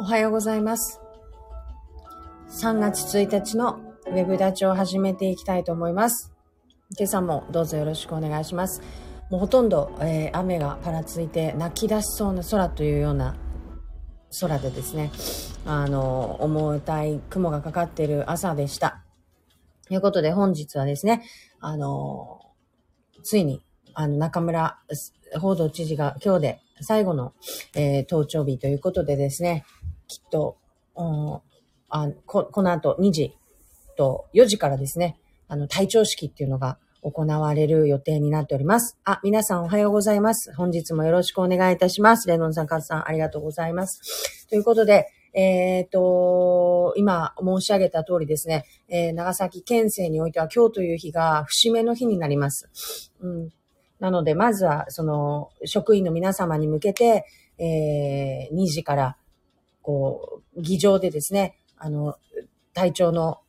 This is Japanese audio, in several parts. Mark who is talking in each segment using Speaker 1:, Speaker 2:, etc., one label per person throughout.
Speaker 1: おはようございます。3月1日のウェブ立ちを始めていきたいと思います。今朝もどうぞよろしくお願いします。もうほとんど、えー雨がパラついて泣き出しそうな空というような空でですね、あの、重たい雲がかかっている朝でした。ということで本日はですね、あの、ついに、あの、中村報道知事が今日で最後の、えー登庁日ということでですね、きっと、うんあここの後2時と4時からですね、あの、隊長式っていうのが行われる予定になっております。あ、皆さんおはようございます。本日もよろしくお願いいたします。レノンさん、カズさん、ありがとうございます。ということで、えっ、と、今申し上げた通りですね、えー長崎県政においては今日という日が節目の日になります。うん。なので、まずは、その、職員の皆様に向けて、えー2時から、こう、議場でですね、あの、隊長の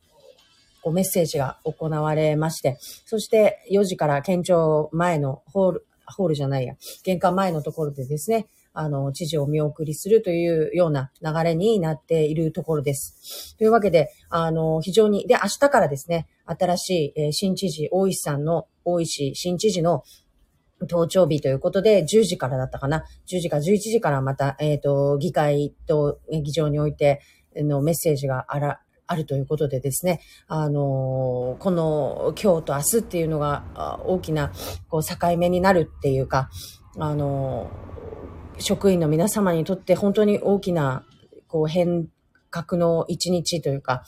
Speaker 1: こうメッセージが行われまして、そして4時から県庁前のホール、ホールじゃないや、玄関前のところでですね、あの、知事を見送りするというような流れになっているところです。というわけで、あの、非常に、で、明日からですね、新しい、えー新知事、大石さんの、大石新知事の登庁日ということで、10時からだったかな。10時か11時からまた、えっ、と、議会と議場においてのメッセージがあら、あるということでですね、あのこの今日と明日っていうのが大きなこう境目になるっていうか、あの職員の皆様にとって本当に大きなこう変革の一日というか、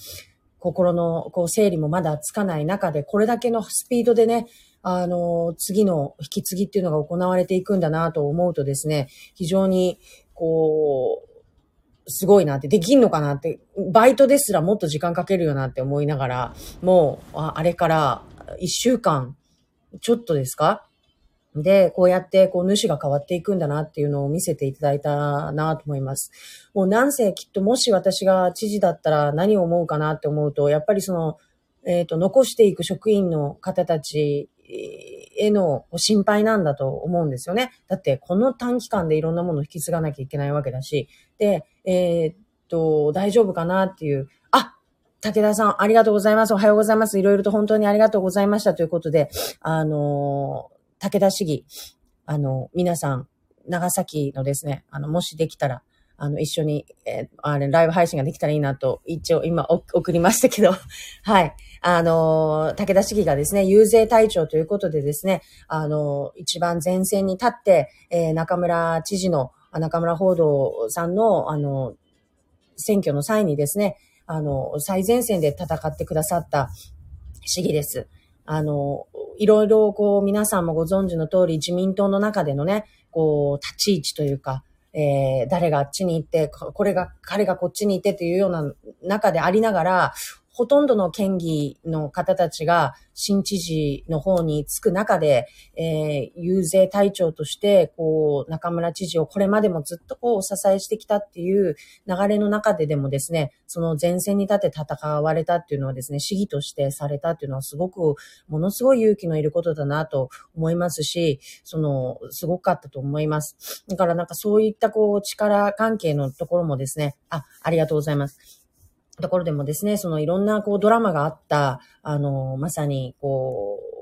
Speaker 1: 心のこう整理もまだつかない中で、これだけのスピードでね、あの、次の引き継ぎっていうのが行われていくんだなと思うとですね、非常に、こう、すごいなって、できんのかなって、バイトですらもっと時間かけるよなって思いながら、もう、あれから一週間、ちょっとですか？で、こうやって、こう、主が変わっていくんだなっていうのを見せていただいたなと思います。もうなんせきっともし私が知事だったら何を思うかなって思うと、やっぱりその、えっ、と、残していく職員の方たちへの心配なんだと思うんですよね。だって、この短期間でいろんなものを引き継がなきゃいけないわけだし、で、えっ、と、大丈夫かなっていう、あ武田さん、ありがとうございます。おはようございます。いろいろと本当にありがとうございましたということで、あの武田市議、あの、皆さん、長崎のですね、あの、もしできたら、あの、一緒に、えーあれ、ライブ配信ができたらいいなと、一応今送りましたけど、はい。あの、武田市議がですね、遊説隊長ということでですね、あの、一番前線に立って、えー中村知事の、中村報道さんの、あの、選挙の際にですね、あの、最前線で戦ってくださった市議です。あの、いろいろこう皆さんもご存知の通り自民党の中でのね、こう立ち位置というか、えー誰があっちに行って、これが、彼がこっちに行ってというような中でありながら、ほとんどの県議の方たちが新知事の方につく中で、えー、遊説隊長として、こう、中村知事をこれまでもずっとこう、お支えしてきたっていう流れの中ででもですね、その前線に立って戦われたっていうのはですね、市議としてされたっていうのはすごく、ものすごい勇気のいることだなと思いますし、その、すごかったと思います。だからなんかそういったこう、力関係のところもですね、あ、ありがとうございます。ところでもですね、そのいろんなこうドラマがあった、あの、まさにこう、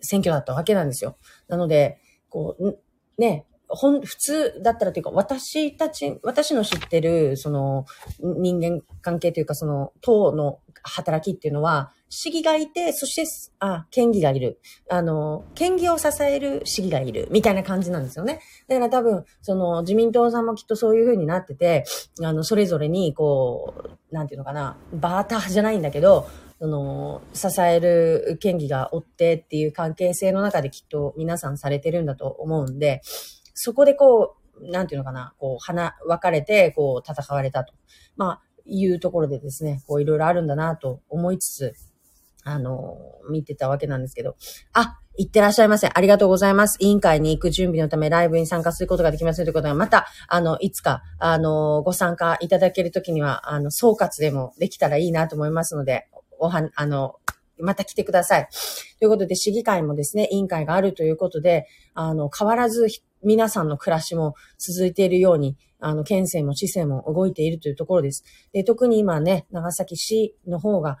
Speaker 1: 選挙だったわけなんですよ。なので、こう、ね、ほん、普通だったらというか、私たち、私の知ってる、その、人間関係というか、その、党の働きっていうのは、市議がいて、そして、あ、県議がいる。あの、県議を支える市議がいる。みたいな感じなんですよね。だから多分、その、自民党さんもきっとそういう風になってて、あの、それぞれに、こう、なんていうのかな、バーターじゃないんだけど、その、支える県議がおってっていう関係性の中できっと皆さんされてるんだと思うんで、そこでこう、なんていうのかな、こう、花、分かれて、こう、戦われたと。まあ、いうところでですね、こう、いろいろあるんだなと思いつつ、あの、見てたわけなんですけど、あ、行ってらっしゃいませ。ありがとうございます。委員会に行く準備のためライブに参加することができませんということが、また、あの、いつか、あの、ご参加いただけるときには、あの、総括でもできたらいいなと思いますので、おは、あの、また来てください。ということで、市議会もですね、委員会があるということで、あの、変わらず皆さんの暮らしも続いているように、あの、県政も市政も動いているというところです。で、特に今ね、長崎市の方が、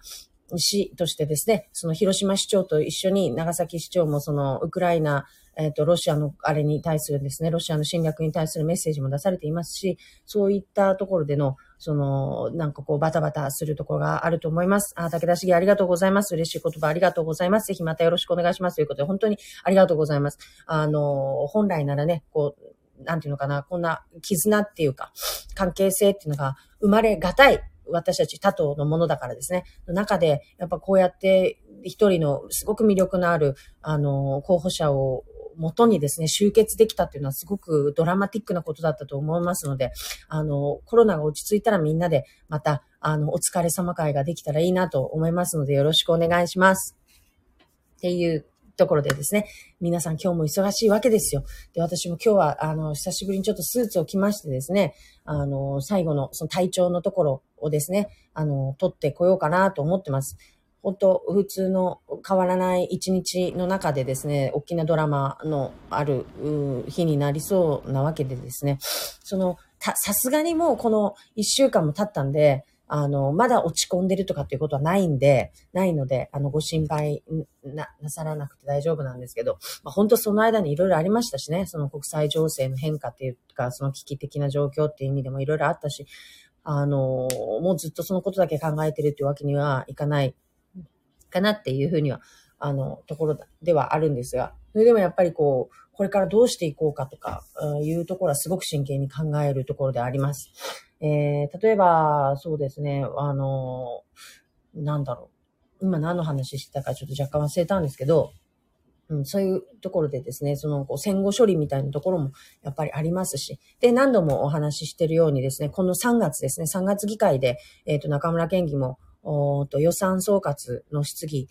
Speaker 1: 市としてですね、その広島市長と一緒に長崎市長もそのウクライナ、えっ、ー、と、ロシアのあれに対するですね、ロシアの侵略に対するメッセージも出されていますし、そういったところでの、その、なんかこう、バタバタするところがあると思います。あ、武田茂ありがとうございます。嬉しい言葉ありがとうございます。ぜひまたよろしくお願いします。ということで、本当にありがとうございます。あの、本来ならね、こう、なんていうのかな、こんな絆っていうか、関係性っていうのが生まれがたい私たち他党のものだからですね。の中で、やっぱこうやって一人のすごく魅力のある、あの、候補者を元にですね、集結できたっていうのはすごくドラマティックなことだったと思いますので、あの、コロナが落ち着いたらみんなでまた、あの、お疲れ様会ができたらいいなと思いますので、よろしくお願いします。っていうところでですね、皆さん今日も忙しいわけですよ。で、私も今日は、あの、久しぶりにちょっとスーツを着ましてですね、あの、最後のその体調のところをですね、あの、取ってこようかなと思ってます。本当普通の変わらない一日の中でですね、大きなドラマのある日になりそうなわけでですね、その、さすがにもうこの一週間も経ったんで、あの、まだ落ち込んでるとかっていうことはないんで、ないので、あの、ご心配な、なさらなくて大丈夫なんですけど、まあ、本当その間にいろいろありましたしね、その国際情勢の変化っていうか、その危機的な状況っていう意味でもいろいろあったし、あの、もうずっとそのことだけ考えてるっていうわけにはいかない、かなっていうふうには、あの、ところではあるんですが、それでもやっぱりこう、これからどうしていこうかとか、いうところはすごく真剣に考えるところであります。えー、例えば、そうですね、あの、なんだろう。今何の話してたかちょっと若干忘れたんですけど、うん、そういうところでですね、そのこう戦後処理みたいなところもやっぱりありますし、で、何度もお話ししてるようにですね、この3月ですね、3月議会で、えっ、ー、と、中村県議も、おと予算総括の質疑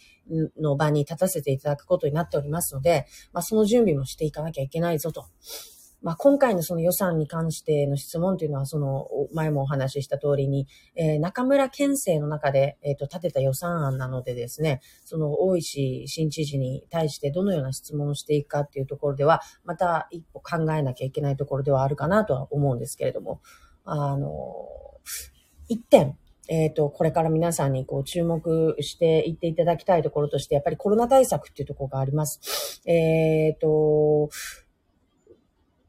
Speaker 1: の場に立たせていただくことになっておりますので、まあ、その準備もしていかなきゃいけないぞとまあ、今回のその予算に関しての質問というのは、その前もお話しした通りに、えー、中村県政の中で、え、ー、と、立てた予算案なのでですね、その大石新知事に対してどのような質問をしていくかっていうところでは、また一歩考えなきゃいけないところではあるかなとは思うんですけれども、あの、一点、えっ、と、これから皆さんにこう注目していっていただきたいところとして、やっぱりコロナ対策っていうところがあります。えっ、ー、と、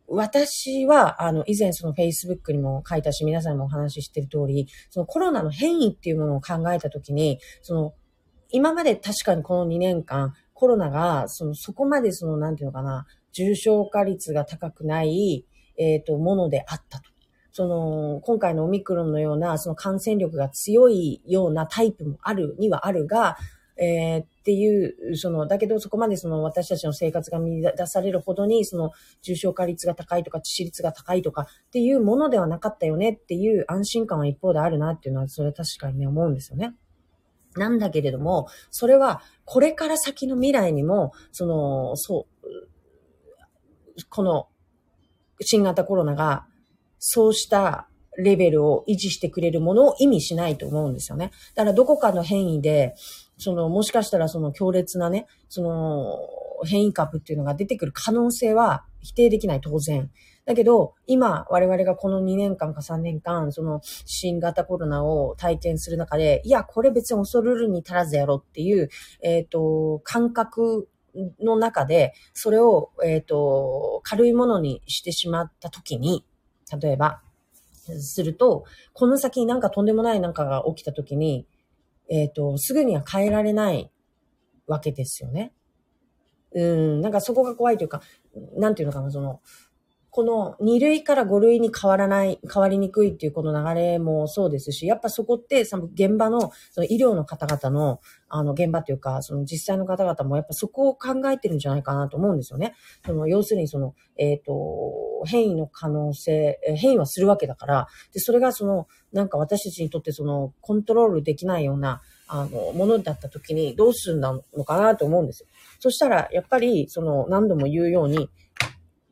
Speaker 1: 私は、あの、以前その Facebook にも書いたし、皆さんにもお話ししてる通り、そのコロナの変異っていうものを考えたときに、その、今まで確かにこの2年間、コロナが、その、そこまでその、なんていうのかな、重症化率が高くない、えっ、ー、と、ものであったと。その、今回のオミクロンのような、その感染力が強いようなタイプもあるにはあるが、えー、っていう、その、だけどそこまでその私たちの生活が見出されるほどに、その重症化率が高いとか致死率が高いとかっていうものではなかったよねっていう安心感は一方であるなっていうのは、それは確かにね、思うんですよね。なんだけれども、それはこれから先の未来にも、その、そう、この新型コロナがそうしたレベルを維持してくれるものを意味しないと思うんですよね。だからどこかの変異で、その、もしかしたらその強烈なね、その、変異株っていうのが出てくる可能性は否定できない、当然。だけど、今、我々がこの2年間か3年間、その、新型コロナを体験する中で、いや、これ別に恐るるに足らずやろっていう、えっ、ー、と、感覚の中で、それを、えっ、ー、と、軽いものにしてしまった時に、例えば、すると、この先になんかとんでもないなんかが起きた時に、えっ、ー、と、すぐには変えられないわけですよね。うん、なんかそこが怖いというか、なんていうのかな、その、この2類から5類に変わらない、変わりにくいっていうこの流れもそうですし、やっぱそこってその現場のその医療の方々のあの現場というか、その実際の方々もやっぱそこを考えてるんじゃないかなと思うんですよね。その要するにその、えっ、ー、と、変異の可能性、変異はするわけだから、で、それがその、なんか私たちにとってそのコントロールできないような、あの、ものだった時にどうするんだのかなと思うんですよ。そしたら、やっぱり、その、何度も言うように、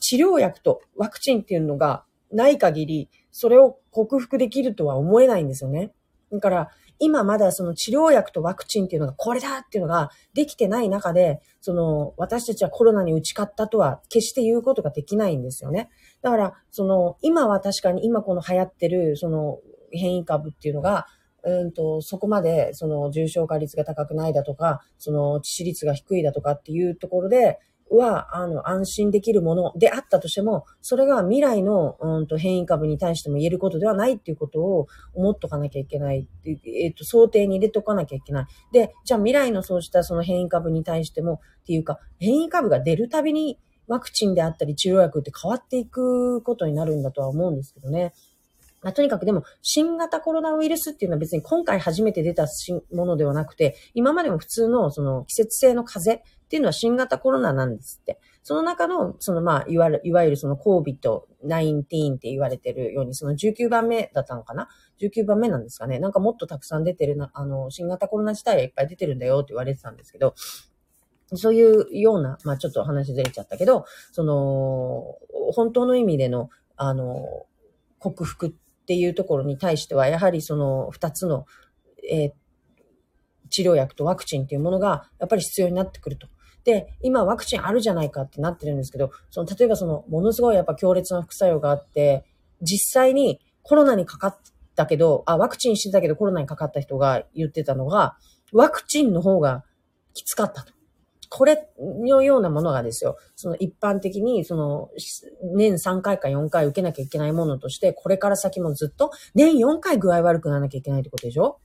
Speaker 1: 治療薬とワクチンっていうのがない限り、それを克服できるとは思えないんですよね。だから、今まだその治療薬とワクチンっていうのがこれだっていうのができてない中で、その私たちはコロナに打ち勝ったとは決して言うことができないんですよね。だから、その今は確かに今この流行ってるその変異株っていうのが、うんと、そこまで、その重症化率が高くないだとか、その致死率が低いだとかっていうところで、は、あの、安心できるものであったとしても、それが未来の、うんと、変異株に対しても言えることではないっていうことを思っとかなきゃいけない。えっ、と、想定に入れておかなきゃいけない。で、じゃあ未来のそうしたその変異株に対しても、っていうか、変異株が出るたびにワクチンであったり治療薬って変わっていくことになるんだとは思うんですけどね。まあ、とにかくでも、新型コロナウイルスっていうのは別に今回初めて出たものではなくて、今までも普通のその季節性の風邪っていうのは新型コロナなんですって。その中の、そのまあ、いわゆる、いわゆるその COVID-19 って言われてるように、その19番目だったのかな ?19 番目なんですかね。なんかもっとたくさん出てるな、あの、新型コロナ自体はいっぱい出てるんだよって言われてたんですけど、そういうような、まあちょっと話ずれちゃったけど、その、本当の意味での、あの、克服っていうところに対しては、やはりその二つの、えー、治療薬とワクチンっていうものが、やっぱり必要になってくると。で、今ワクチンあるじゃないかってなってるんですけど、その、例えばその、ものすごいやっぱ強烈な副作用があって、実際にコロナにかかったけど、あ、ワクチンしてたけどコロナにかかった人が言ってたのが、ワクチンの方がきつかったと。これのようなものがですよ、その一般的に、その、年3回か4回受けなきゃいけないものとして、これから先もずっと、年4回具合悪くならなきゃいけないってことでしょ？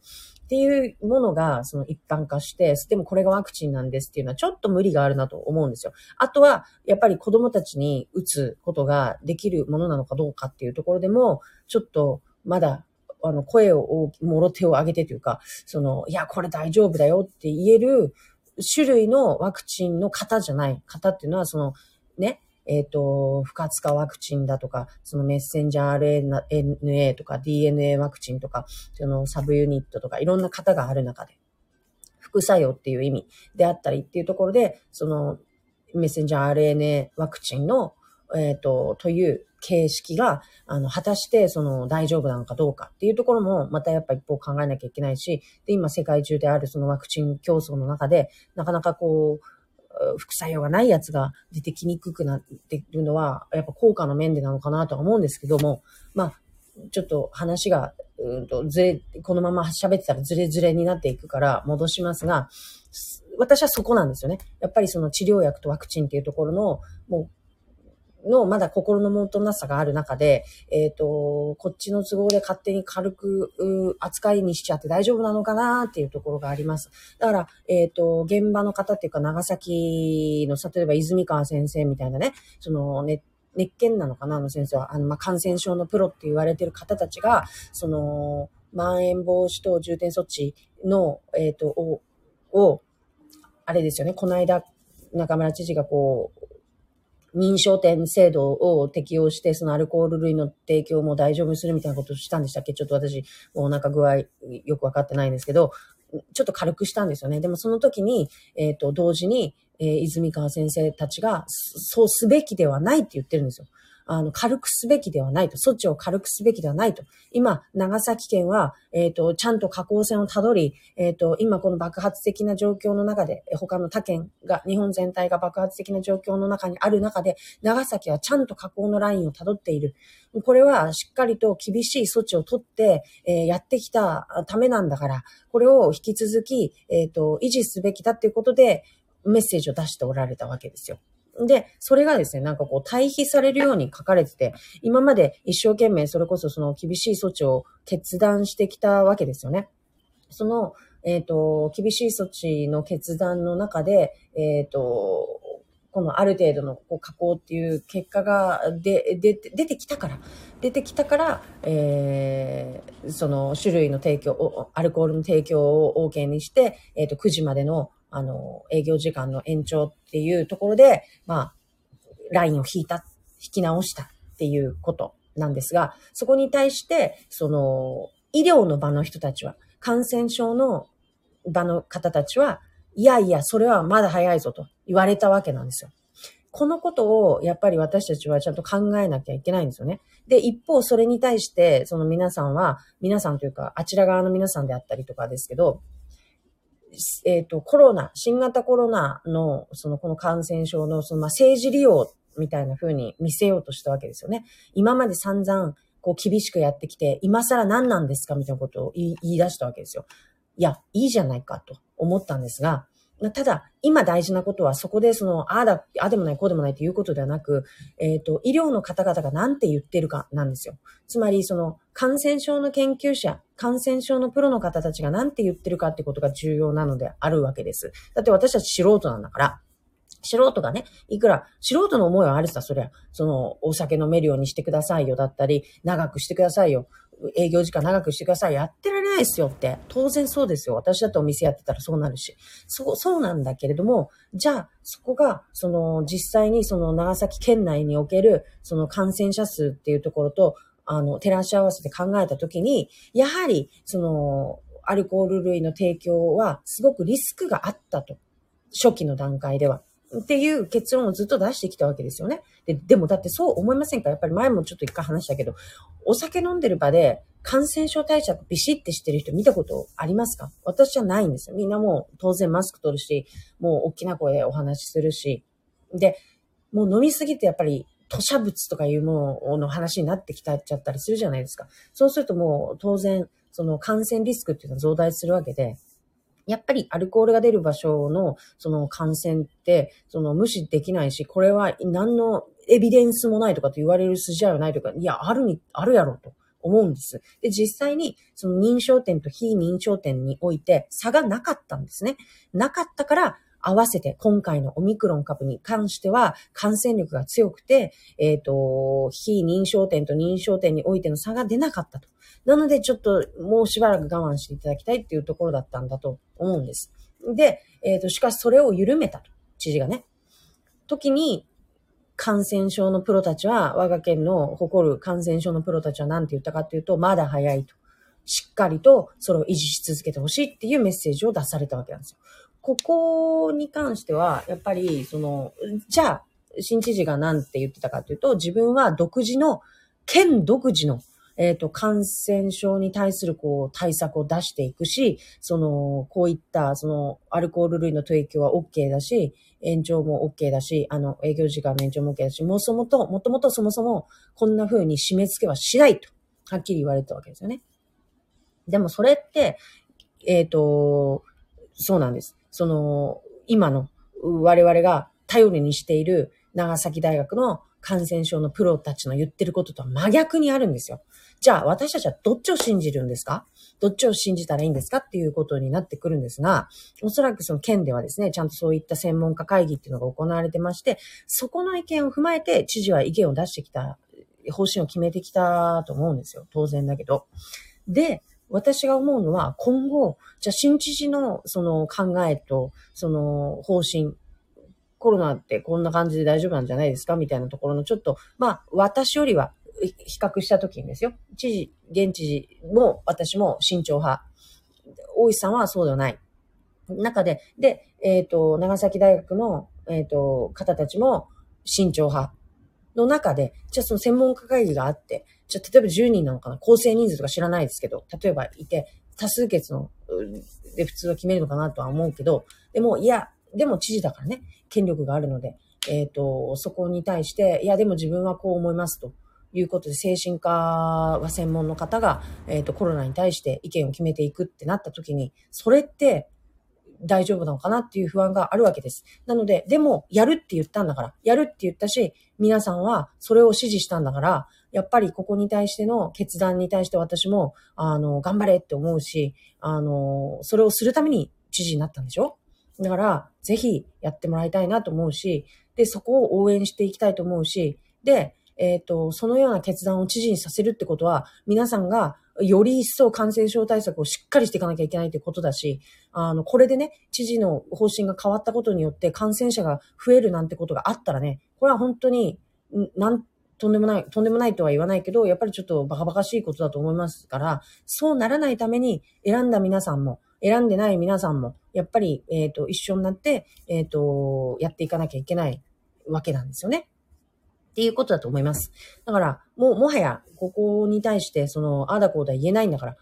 Speaker 1: っていうものが、その一般化して、でもこれがワクチンなんですっていうのはちょっと無理があるなと思うんですよ。あとは、やっぱり子供たちに打つことができるものなのかどうかっていうところでも、ちょっとまだあの、声を、もろ手を挙げてというか、その、いや、これ大丈夫だよって言える種類のワクチンの型じゃない。型っていうのは、その、ね、えっ、ー、と、不活化ワクチンだとか、そのメッセンジャー RNA とか DNA ワクチンとか、そのサブユニットとか、いろんな型がある中で、副作用っていう意味であったりっていうところで、そのメッセンジャー RNA ワクチンの、えっ、ー、と、という形式が、あの、果たしてその大丈夫なのかどうかっていうところも、またやっぱ一方考えなきゃいけないし、で、今世界中であるそのワクチン競争の中で、なかなかこう、副作用がないやつが出てきにくくなってるのは、やっぱ効果の面でなのかなとは思うんですけども、まあ、ちょっと話が、うんと、ずれ、このまま喋ってたらずれずれになっていくから戻しますが、私はそこなんですよね。やっぱりその治療薬とワクチンっていうところの、もうのまだ心のもとなさがある中で、えっ、ー、と、こっちの都合で勝手に軽く扱いにしちゃって大丈夫なのかなっていうところがあります。だから、えっ、ー、と、現場の方っていうか長崎の、例えば泉川先生みたいなね、そのね、熱犬なのかなあの先生は。あの、まあ、感染症のプロって言われてる方たちが、その、まん延防止等重点措置の、えっ、ー、と、を、を、あれですよね、この間、中村知事がこう、認証店制度を適用して、そのアルコール類の提供も大丈夫にするみたいなことをしたんでしたっけ？ちょっと私、お腹具合よくわかってないんですけど、ちょっと軽くしたんですよね。でもその時に、えっ、ー、と、同時に、えー、泉川先生たちが、そうすべきではないって言ってるんですよ。あの、軽くすべきではないと、措置を軽くすべきではないと。今、長崎県は、えっ、ー、と、ちゃんと下降線をたどり、えっ、ー、と、今この爆発的な状況の中で、他の他県が、日本全体が爆発的な状況の中にある中で、長崎はちゃんと下降のラインをたどっている。これはしっかりと厳しい措置をとって、えー、やってきたためなんだから、これを引き続き、えっ、と、維持すべきだっていうことで、メッセージを出しておられたわけですよ。で、それがですね、なんかこう対比されるように書かれてて、今まで一生懸命それこそその厳しい措置を決断してきたわけですよね。その、えっ、ー、と、厳しい措置の決断の中で、えっ、ー、と、このある程度のこう加工っていう結果がでで出てきたから、出てきたから、えー、その種類の提供、アルコールの提供を OK にして、えっ、ー、と、9時までのあの、営業時間の延長っていうところで、まあ、ラインを引いた、引き直したっていうことなんですが、そこに対して、その、医療の場の人たちは、感染症の場の方たちは、いやいや、それはまだ早いぞと言われたわけなんですよ。このことをやっぱり私たちはちゃんと考えなきゃいけないんですよね。で、一方それに対して、その皆さんは、皆さんというか、あちら側の皆さんであったりとかですけど、えっ、ー、と、コロナ、新型コロナの、その、この感染症の、その、まあ、政治利用みたいな風に見せようとしたわけですよね。今まで散々、こう、厳しくやってきて、今更何なんですかみたいなことを言い出したわけですよ。いや、いいじゃないかと思ったんですが、ただ、今大事なことは、そこでその、ああだ、あでもない、こうでもないということではなく、えっ、ー、と、医療の方々が何て言ってるかなんですよ。つまり、その、感染症の研究者、感染症のプロの方たちが何て言ってるかってことが重要なのであるわけです。だって私たち素人なんだから。素人がね、いくら、素人の思いはあるさ、そりゃ、その、お酒飲めるようにしてくださいよ、だったり、長くしてくださいよ、営業時間長くしてください、やってられないですよって。当然そうですよ。私だってお店やってたらそうなるし。そう、そうなんだけれども、じゃあ、そこが、その、実際にその、長崎県内における、その感染者数っていうところと、あの、照らし合わせて考えたときに、やはり、その、アルコール類の提供は、すごくリスクがあったと。初期の段階では。っていう結論をずっと出してきたわけですよね。ででもだってそう思いませんか？やっぱり前もちょっと一回話したけど、お酒飲んでる場で感染症対策ビシッてしてる人見たことありますか？私はないんですよ。みんなもう当然マスク取るし、もう大きな声でお話しするし。で、もう飲みすぎてやっぱり吐砂物とかいうものの話になってきたっちゃったりするじゃないですか。そうするともう当然、その感染リスクっていうのは増大するわけで、やっぱりアルコールが出る場所のその感染って、その無視できないし、これは何のエビデンスもないとかって言われる筋合いはないとか、いや、あるに、あるやろと思うんです。で、実際にその認証店と非認証店において差がなかったんですね。なかったから、合わせて今回のオミクロン株に関しては感染力が強くて、えっ、ー、と、非認証店と認証店においての差が出なかったと。なのでちょっともうしばらく我慢していただきたいっていうところだったんだと思うんです。で、えっ、ー、と、しかしそれを緩めたと。知事がね。時に、感染症のプロたちは、我が県の誇る感染症のプロたちは何て言ったかっていうと、まだ早いと。しっかりとそれを維持し続けてほしいっていうメッセージを出されたわけなんですよ。ここに関しては、やっぱり、その、じゃあ、新知事が何て言ってたかというと、自分は独自の、県独自の、えっ、ー、と、感染症に対する、こう、対策を出していくし、その、こういった、その、アルコール類の提供は OK だし、延長も OK だし、あの、営業時間の延長も OK だし、もうそもと、もともとそもそも、こんな風に締め付けはしないと、はっきり言われたわけですよね。でもそれって、えっ、ー、と、そうなんです。その、今の我々が頼りにしている長崎大学の感染症のプロたちの言ってることとは真逆にあるんですよ。じゃあ私たちはどっちを信じるんですか？どっちを信じたらいいんですかっていうことになってくるんですが、おそらくその県ではですね、ちゃんとそういった専門家会議っていうのが行われてまして、そこの意見を踏まえて知事は意見を出してきた、方針を決めてきたと思うんですよ。当然だけど。で、私が思うのは、今後、じゃあ新知事のその考えと、その方針、コロナってこんな感じで大丈夫なんじゃないですか？みたいなところのちょっと、まあ、私よりは比較したときにですよ。知事、現知事も私も慎重派。大石さんはそうではない。中で、で、えっ、ー、と、長崎大学の、えっ、ー、と、方たちも慎重派の中で、じゃあその専門家会議があって、じゃあ、例えば10人なのかな？構成人数とか知らないですけど、例えばいて、多数決の、で普通は決めるのかなとは思うけど、でも、いや、でも知事だからね、権力があるので、えっ、ー、と、そこに対して、いや、でも自分はこう思いますということで、精神科は専門の方が、えっ、ー、と、コロナに対して意見を決めていくってなった時に、それって、大丈夫なのかなっていう不安があるわけです。なので、でも、やるって言ったんだから、やるって言ったし、皆さんはそれを支持したんだから、やっぱりここに対しての決断に対して私も、あの、頑張れって思うし、あの、それをするために知事になったんでしょ？だから、ぜひやってもらいたいなと思うし、で、そこを応援していきたいと思うし、で、えっ、ー、と、そのような決断を知事にさせるってことは、皆さんがより一層感染症対策をしっかりしていかなきゃいけないということだし、あの、これでね、知事の方針が変わったことによって感染者が増えるなんてことがあったらね、これは本当に、なん、とんでもない、とんでもないとは言わないけど、やっぱりちょっとバカバカしいことだと思いますから、そうならないために選んだ皆さんも、選んでない皆さんも、やっぱり、えっ、ー、と、一緒になって、えっ、ー、と、やっていかなきゃいけないわけなんですよね。っていうことだと思います。だから、もう、もはや、ここに対して、その、ああだこうだ言えないんだから。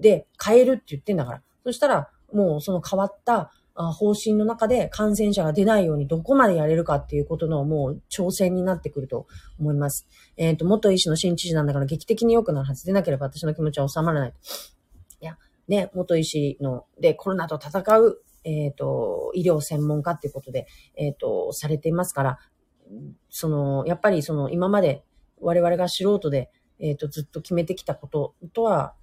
Speaker 1: で、変えるって言ってんだから。そしたら、もうその変わった方針の中で感染者が出ないようにどこまでやれるかっていうことのもう挑戦になってくると思います。えっ、ー、と、元医師の新知事なんだから劇的に良くなるはずでなければ私の気持ちは収まらない。ね、元医師の、で、コロナと戦う、えっ、ー、と、医療専門家っていうことで、えっ、ー、と、されていますから、その、やっぱりその、今まで我々が素人で、えっ、と、ずっと決めてきたこととは、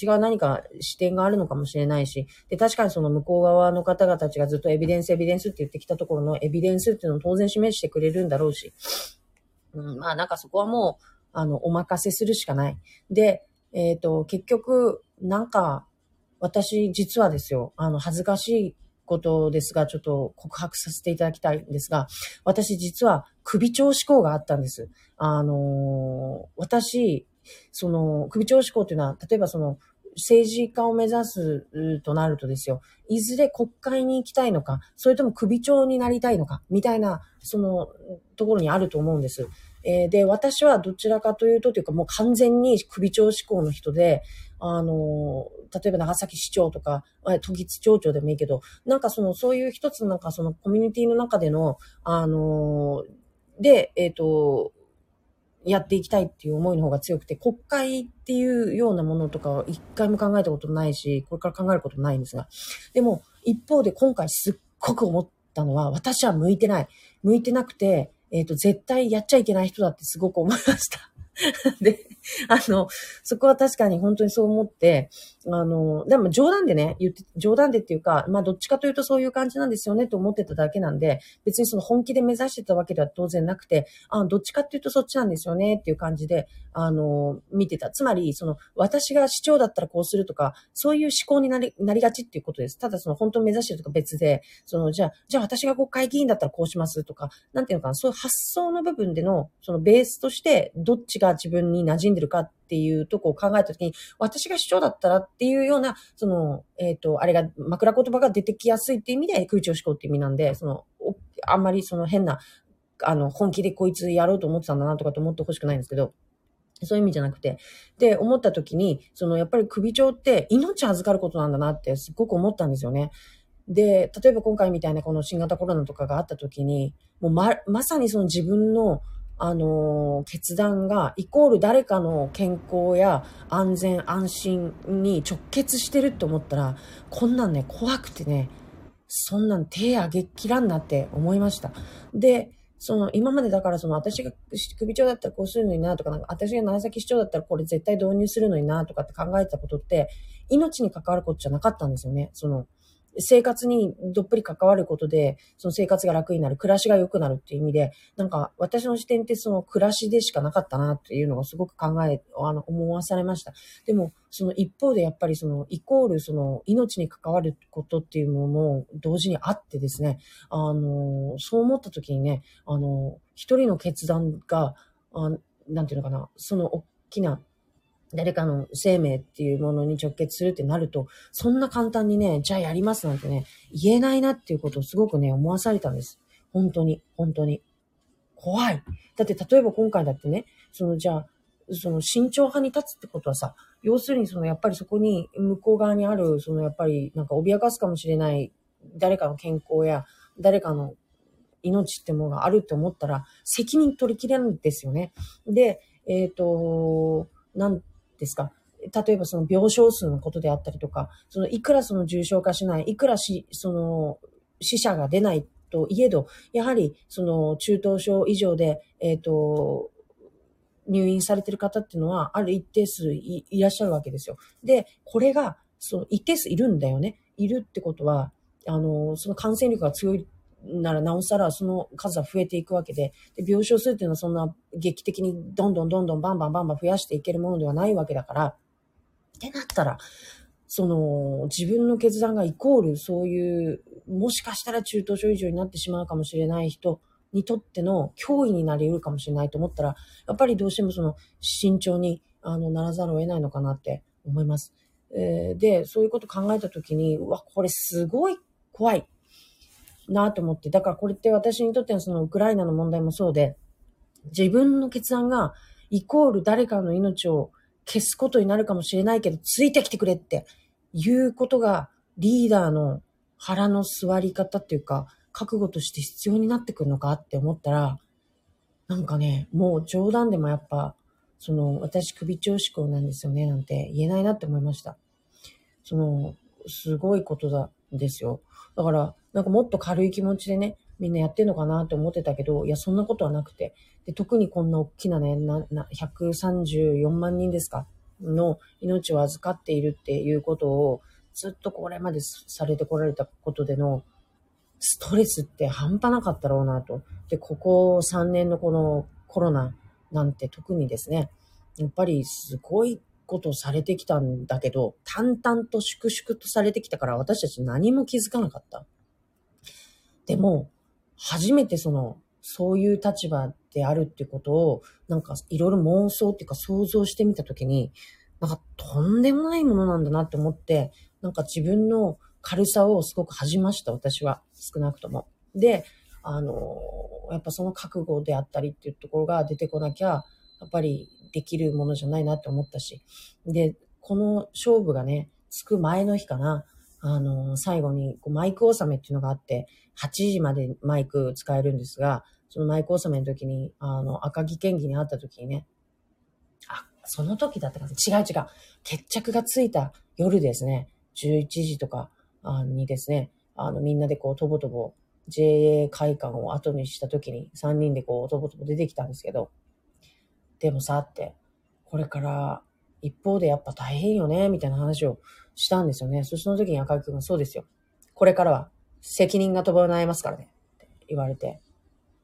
Speaker 1: 違う何か視点があるのかもしれないし、で、確かにその向こう側の方々たちがずっとエビデンス、エビデンスって言ってきたところのエビデンスっていうのを当然示してくれるんだろうし、うん、まあなんかそこはもう、あの、お任せするしかない。で、えっ、ー、と、結局、なんか、私実はですよ、あの、恥ずかしいことですが、ちょっと告白させていただきたいんですが、私実は首長志向があったんです。あの私、その、首長志向というのは、例えばその、政治家を目指すとなるとですよ、いずれ国会に行きたいのか、それとも首長になりたいのか、みたいな、その、ところにあると思うんです。えー、で、私はどちらかというと、というかもう完全に首長志向の人で、あの、例えば長崎市長とか、都議町長でもいいけど、なんかその、そういう一つなんかそのコミュニティの中での、あの、で、えっ、ー、と、やっていきたいっていう思いの方が強くて、国会っていうようなものとかは一回も考えたことないし、これから考えることないんですが。でも、一方で今回すっごく思ったのは、私は向いてない。向いてなくて、えっ、ー、と、絶対やっちゃいけない人だってすごく思いました。で、あの、そこは確かに本当にそう思って、あの、でも冗談でね、言って、冗談でっていうか、まあどっちかというとそういう感じなんですよねと思ってただけなんで、別にその本気で目指してたわけでは当然なくて、あどっちかっていうとそっちなんですよねっていう感じで、あの、見てた。つまり、その、私が市長だったらこうするとか、そういう思考になり、なりがちっていうことです。ただその本当目指してるとか別で、その、じゃあ、じゃあ私が国会議員だったらこうしますとか、なんていうのかな、そういう発想の部分での、そのベースとして、どっちが自分に馴染んでるかっていうとこを考えたときに、私が市長だったらっていうような、その、えっ、ー、と、あれが、枕言葉が出てきやすいっていう意味で空調思考っていう意味なんで、その、あんまりその変な、あの、本気でこいつやろうと思ってたんだなとかと思ってほしくないんですけど、そういう意味じゃなくて。で、思った時に、その、やっぱり首長って命預かることなんだなってすごく思ったんですよね。で、例えば今回みたいなこの新型コロナとかがあった時に、もうま、まさにその自分の、あの、決断がイコール誰かの健康や安全安心に直結してるって思ったら、こんなんね、怖くてね、そんなん手上げきらんなって思いました。で、その、今までだからその、私が首長だったらこうするのになとか、なんか私が長崎市長だったらこれ絶対導入するのになとかって考えてたことって、命に関わることじゃなかったんですよね。その、生活にどっぷり関わることで、その生活が楽になる、暮らしが良くなるっていう意味で、なんか私の視点ってその暮らしでしかなかったなっていうのがすごく考え、あの、思わされました。でも、その一方でやっぱりそのイコールその命に関わることっていうものも同時にあってですね、あの、そう思った時にね、あの、一人の決断が、あなんていうのかな、その大きな誰かの生命っていうものに直結するってなると、そんな簡単にね、じゃあやりますなんてね、言えないなっていうことをすごくね、思わされたんです。本当に、本当に。怖い。だって例えば今回だってね、そのじゃあ、その慎重派に立つってことはさ、要するにそのやっぱりそこに向こう側にある、そのやっぱりなんか脅かすかもしれない誰かの健康や誰かの命ってものがあるって思ったら責任取りきれるんですよね。で、えっ、ー、と、なんですか？例えばその病床数のことであったりとか、そのいくらその重症化しない、いくらし、その死者が出ないといえど、やはりその中等症以上で、えっ、ー、と、入院されてる方っていうのは、ある一定数いらっしゃるわけですよ。で、これが、その一定数いるんだよね。いるってことは、あの、その感染力が強いならなおさらその数は増えていくわけで、で病床数っていうのはそんな劇的にどんどんどんどんバンバンバンバン増やしていけるものではないわけだから、ってなったら、その自分の決断がイコールそういう、もしかしたら中等症以上になってしまうかもしれない人にとっての脅威になり得るかもしれないと思ったら、やっぱりどうしてもその慎重にあのならざるを得ないのかなって思います。えー、で、そういうこと考えたときに、うわ、これすごい怖い。なと思って、だからこれって私にとってのそのウクライナの問題もそうで、自分の決断がイコール誰かの命を消すことになるかもしれないけど、ついてきてくれっていうことがリーダーの腹の座り方っていうか、覚悟として必要になってくるのかって思ったら、なんかね、もう冗談でもやっぱ、その、私首長志向なんですよね、なんて言えないなって思いました。その、すごいことだ、ですよ。だから、なんかもっと軽い気持ちでね、みんなやってんのかなって思ってたけど、いや、そんなことはなくて。で、特にこんな大きなね、な、な、134万人ですか？の命を預かっているっていうことを、ずっとこれまでされてこられたことでのストレスって半端なかったろうなと。で、ここ3年のこのコロナなんて特にですね、やっぱりすごいことされてきたんだけど、淡々と粛々とされてきたから私たち何も気づかなかった。でも、初めてその、そういう立場であるってことを、なんかいろいろ妄想っていうか想像してみたときに、なんかとんでもないものなんだなって思って、なんか自分の軽さをすごく恥じました、私は。少なくとも。で、あの、やっぱその覚悟であったりっていうところが出てこなきゃ、やっぱりできるものじゃないなって思ったし。で、この勝負がね、つく前の日かな、あの、最後にこうマイク納めっていうのがあって、8時までマイク使えるんですが、そのマイク納めの時に、あの、赤木県議に会った時にね、あ、その時だったかな違う違う。決着がついた夜ですね。11時とかにですね、あの、みんなでこう、とぼとぼ、JA 会館を後にした時に、3人でこう、とぼとぼ出てきたんですけど、でもさ、って、これから、一方でやっぱ大変よね、みたいな話をしたんですよね。そしてその時に赤木くんがそうですよ。これからは責任が伴いますからね。って言われて、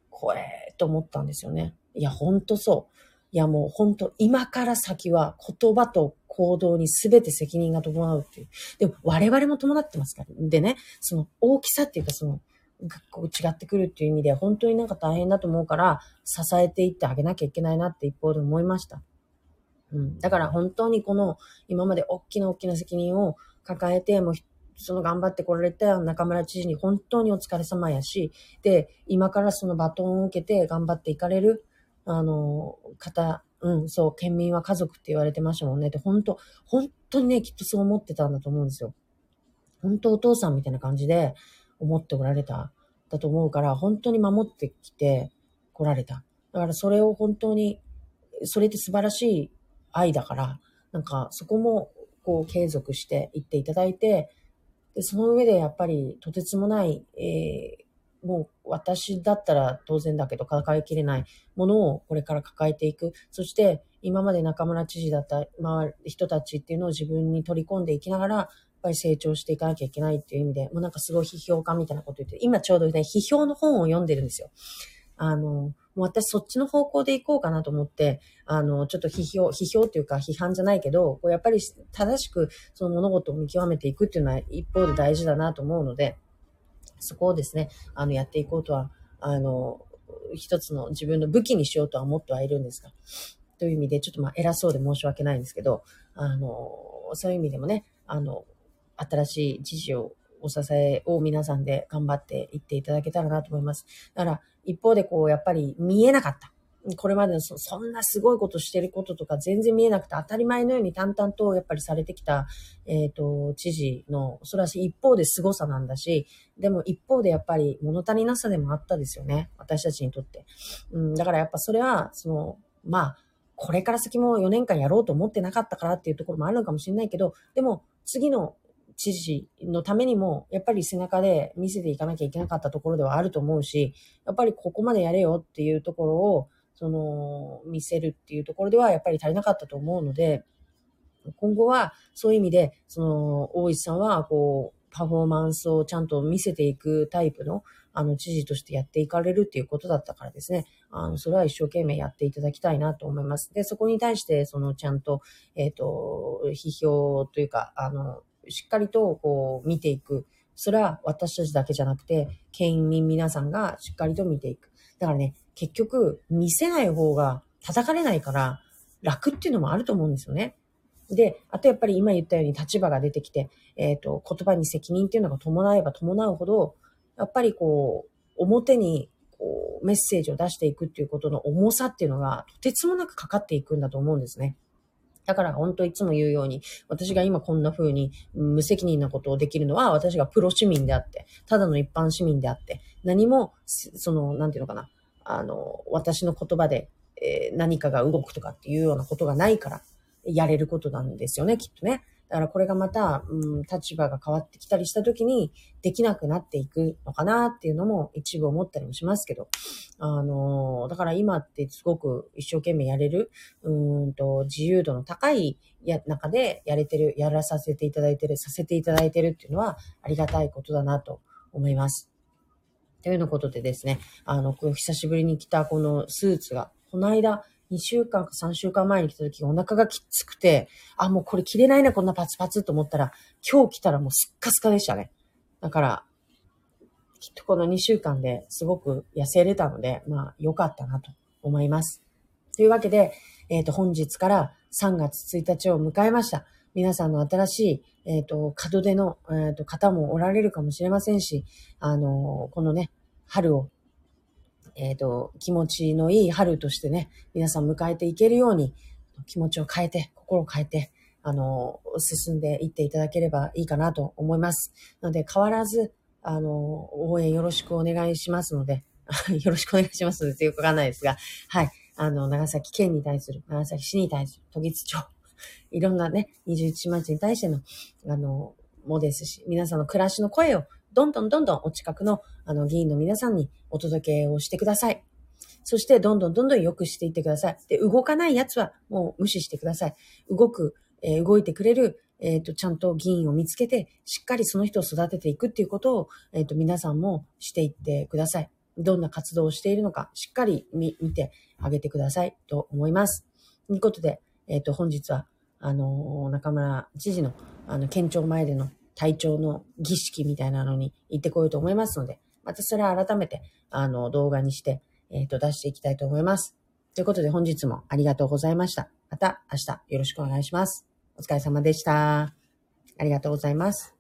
Speaker 1: 怖えと思ったんですよね。いや、ほんとそう。いや、もうほんと今から先は言葉と行動に全て責任が伴うっていう。でも我々も伴ってますから。でね、その大きさっていうかその、こう違ってくるっていう意味で本当になんか大変だと思うから支えていってあげなきゃいけないなって一方で思いました。うん。だから本当にこの今まで大きな大きな責任を抱えて、もうその頑張ってこられた中村知事に本当にお疲れ様やし、で、今からそのバトンを受けて頑張っていかれる、あの、方、うん、そう、県民は家族って言われてましたもんね。って本当、本当にね、きっとそう思ってたんだと思うんですよ。本当お父さんみたいな感じで思っておられた、だと思うから、本当に守ってきて来られた。だからそれを本当に、それって素晴らしい愛だから、なんかそこもこう継続していっていただいて、で、その上でやっぱりとてつもない、えー、もう私だったら当然だけど抱えきれないものをこれから抱えていく。そして今まで中村知事だった周り人たちっていうのを自分に取り込んでいきながら、っぱり成長していかなきゃいけないっていう意味で、もうなんかすごい批評家みたいなこと言って、今ちょうどね、批評の本を読んでるんですよ。あの、もう私そっちの方向で行こうかなと思って、あの、ちょっと批評、批評っていうか批判じゃないけど、こうやっぱり正しくその物事を見極めていくっていうのは一方で大事だなと思うので、そこをですね、あの、やっていこうとは、あの、一つの自分の武器にしようとは思ってはいるんですが、という意味で、ちょっとまあ偉そうで申し訳ないんですけど、あの、そういう意味でもね、あの、新しい知事をお支えを皆さんで頑張っていっていただけたらなと思います。だから、一方でこう、やっぱり見えなかった。これまでのそそんなすごいことしてることとか全然見えなくて当たり前のように淡々とやっぱりされてきた、えっ、ー、と、知事の、それは一方で凄さなんだし、でも一方でやっぱり物足りなさでもあったですよね。私たちにとって。うん、だからやっぱそれは、その、まあ、これから先も4年間やろうと思ってなかったからっていうところもあるのかもしれないけど、でも次の知事のためにも、やっぱり背中で見せていかなきゃいけなかったところではあると思うし、やっぱりここまでやれよっていうところを、その、見せるっていうところではやっぱり足りなかったと思うので、今後はそういう意味で、その、大石さんは、こう、パフォーマンスをちゃんと見せていくタイプの、あの、知事としてやっていかれるっていうことだったからですね。あの、それは一生懸命やっていただきたいなと思います。で、そこに対して、その、ちゃんと、えっ、ー、と、批評というか、あの、しっかりとこう見ていく。それは私たちだけじゃなくて、県民皆さんがしっかりと見ていく。だからね、結局、見せない方が叩かれないから、楽っていうのもあると思うんですよね。で、あとやっぱり今言ったように立場が出てきて、えっ、ー、と、言葉に責任っていうのが伴えば伴うほど、やっぱりこう、表にこうメッセージを出していくっていうことの重さっていうのがとてつもなくかかっていくんだと思うんですね。だから本当いつも言うように、私が今こんな風に無責任なことをできるのは私がプロ市民であって、ただの一般市民であって、何も、その、なんていうのかな、あの、私の言葉で、え、何かが動くとかっていうようなことがないから、やれることなんですよね、きっとね。だからこれがまた、うん、立場が変わってきたりした時にできなくなっていくのかなっていうのも一部思ったりもしますけど、あのだから今ってすごく一生懸命やれる、うんと、自由度の高いや中でやれてる、やらさせていただいてる、させていただいてるっていうのはありがたいことだなと思います。というようなことでですね、あの、久しぶりに着たこのスーツが、この間、2週間か3週間前に来た時お腹がきつくて、あ、もうこれ着れないな、こんなパツパツと思ったら、今日来たらもうすっかすかでしたね。だから、きっとこの2週間ですごく痩せれたので、まあ良かったなと思います。というわけで、えっ、ー、と、本日から3月1日を迎えました。皆さんの新しい、えっ、ー、と、門出の、えっ、ー、と、方もおられるかもしれませんし、あのこのね、春をえっ、ー、と、気持ちのいい春としてね、皆さん迎えていけるように、気持ちを変えて、心を変えて、あの、進んでいっていただければいいかなと思います。ので、変わらず、あの、応援よろしくお願いしますので、よろしくお願いしますので、よくわかんないですが、はい。あの、長崎県に対する、長崎市に対する、都議津町、いろんなね、21市町に対しての、あの、もですし、皆さんの暮らしの声をどんどんどんどんお近くのあの議員の皆さんにお届けをしてください。そしてどんどんどんどん良くしていってください。で、動かない奴はもう無視してください。動く、えー、動いてくれる、えっ、ー、と、ちゃんと議員を見つけて、しっかりその人を育てていくっていうことを、えっ、ー、と、皆さんもしていってください。どんな活動をしているのか、しっかり見てあげてくださいと思います。ということで、えっ、と、本日は、あの中村知事の、あの、県庁前での体調の儀式みたいなのに行ってこようと思いますので、またそれは改めて、あの、動画にして、えっ、ー、と、出していきたいと思います。ということで本日もありがとうございました。また明日よろしくお願いします。お疲れ様でした。ありがとうございます。